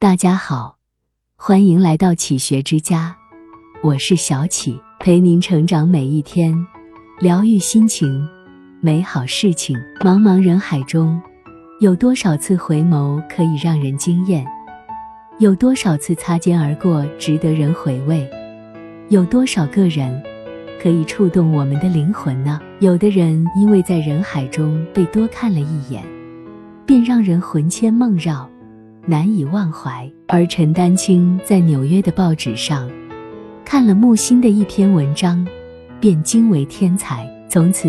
大家好，欢迎来到启学之家，我是小启，陪您成长每一天，疗愈心情，美好事情。茫茫人海中，有多少次回眸可以让人惊艳？有多少次擦肩而过值得人回味？有多少个人可以触动我们的灵魂呢？有的人因为在人海中被多看了一眼，便让人魂牵梦绕。难以忘怀。而陈丹青在纽约的报纸上看了木心的一篇文章，便惊为天才。从此，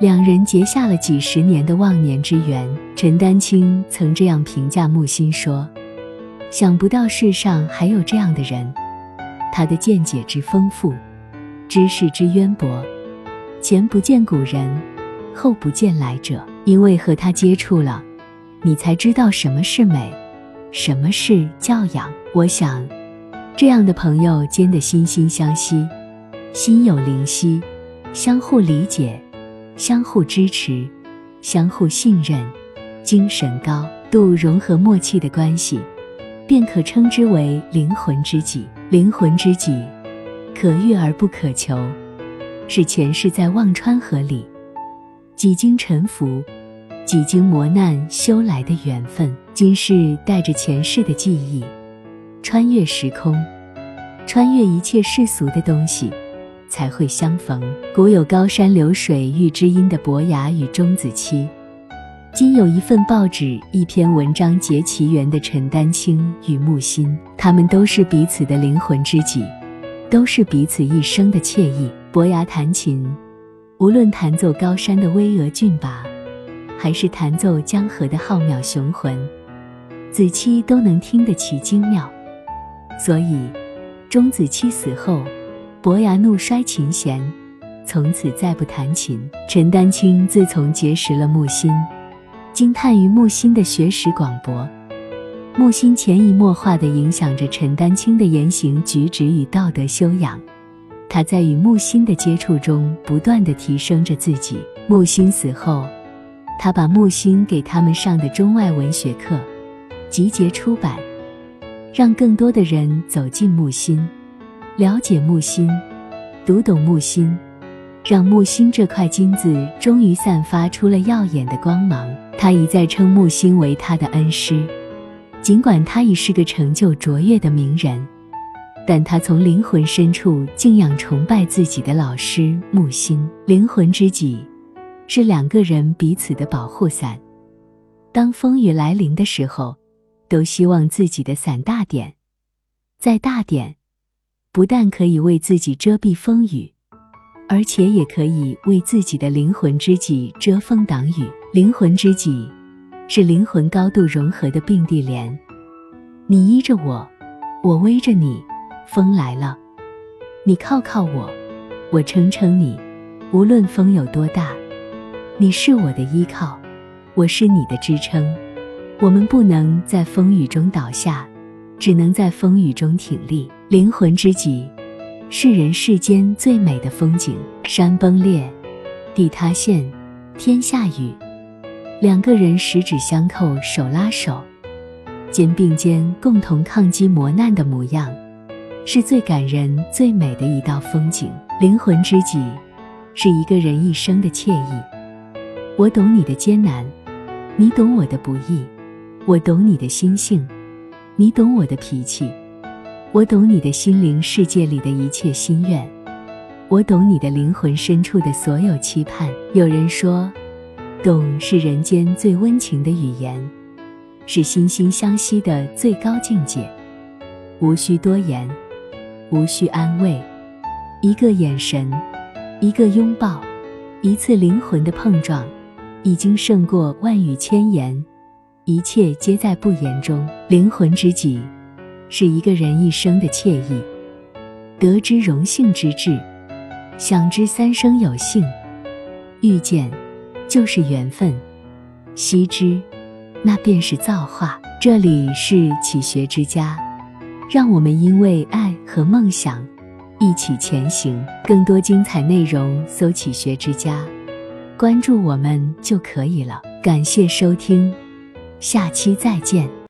两人结下了几十年的忘年之缘。陈丹青曾这样评价木心说：“想不到世上还有这样的人，他的见解之丰富，知识之渊博，前不见古人，后不见来者。因为和他接触了，你才知道什么是美。”什么是教养？我想，这样的朋友间的心心相惜，心有灵犀，相互理解，相互支持，相互信任，精神高度融合默契的关系，便可称之为灵魂知己。灵魂知己，可遇而不可求，是前世在忘川河里几经沉浮。几经磨难修来的缘分，今世带着前世的记忆，穿越时空，穿越一切世俗的东西，才会相逢。古有高山流水遇知音的伯牙与钟子期，今有一份报纸一篇文章结奇缘的陈丹青与木心，他们都是彼此的灵魂知己，都是彼此一生的惬意。伯牙弹琴，无论弹奏高山的巍峨峻拔。还是弹奏江河的浩渺雄浑，子期都能听得其精妙。所以，钟子期死后，伯牙怒摔琴弦，从此再不弹琴。陈丹青自从结识了木心，惊叹于木心的学识广博，木心潜移默化地影响着陈丹青的言行举止与道德修养。他在与木心的接触中，不断地提升着自己。木心死后。他把木心给他们上的中外文学课集结出版，让更多的人走进木心，了解木心，读懂木心，让木心这块金子终于散发出了耀眼的光芒。他一再称木心为他的恩师，尽管他已是个成就卓越的名人，但他从灵魂深处敬仰崇拜自己的老师木心，灵魂知己。是两个人彼此的保护伞。当风雨来临的时候，都希望自己的伞大点，再大点，不但可以为自己遮蔽风雨，而且也可以为自己的灵魂知己遮风挡雨。灵魂知己是灵魂高度融合的并蒂莲，你依着我，我偎着你。风来了，你靠靠我，我撑撑你。无论风有多大。你是我的依靠，我是你的支撑。我们不能在风雨中倒下，只能在风雨中挺立。灵魂知己，是人世间最美的风景。山崩裂，地塌陷，天下雨，两个人十指相扣，手拉手，肩并肩，共同抗击磨难的模样，是最感人、最美的一道风景。灵魂知己，是一个人一生的惬意。我懂你的艰难，你懂我的不易；我懂你的心性，你懂我的脾气；我懂你的心灵世界里的一切心愿，我懂你的灵魂深处的所有期盼。有人说，懂是人间最温情的语言，是心心相惜的最高境界。无需多言，无需安慰，一个眼神，一个拥抱，一次灵魂的碰撞。已经胜过万语千言，一切皆在不言中。灵魂知己，是一个人一生的惬意。得之荣幸之至，想之三生有幸。遇见，就是缘分；惜之，那便是造化。这里是启学之家，让我们因为爱和梦想一起前行。更多精彩内容，搜“启学之家”。关注我们就可以了。感谢收听，下期再见。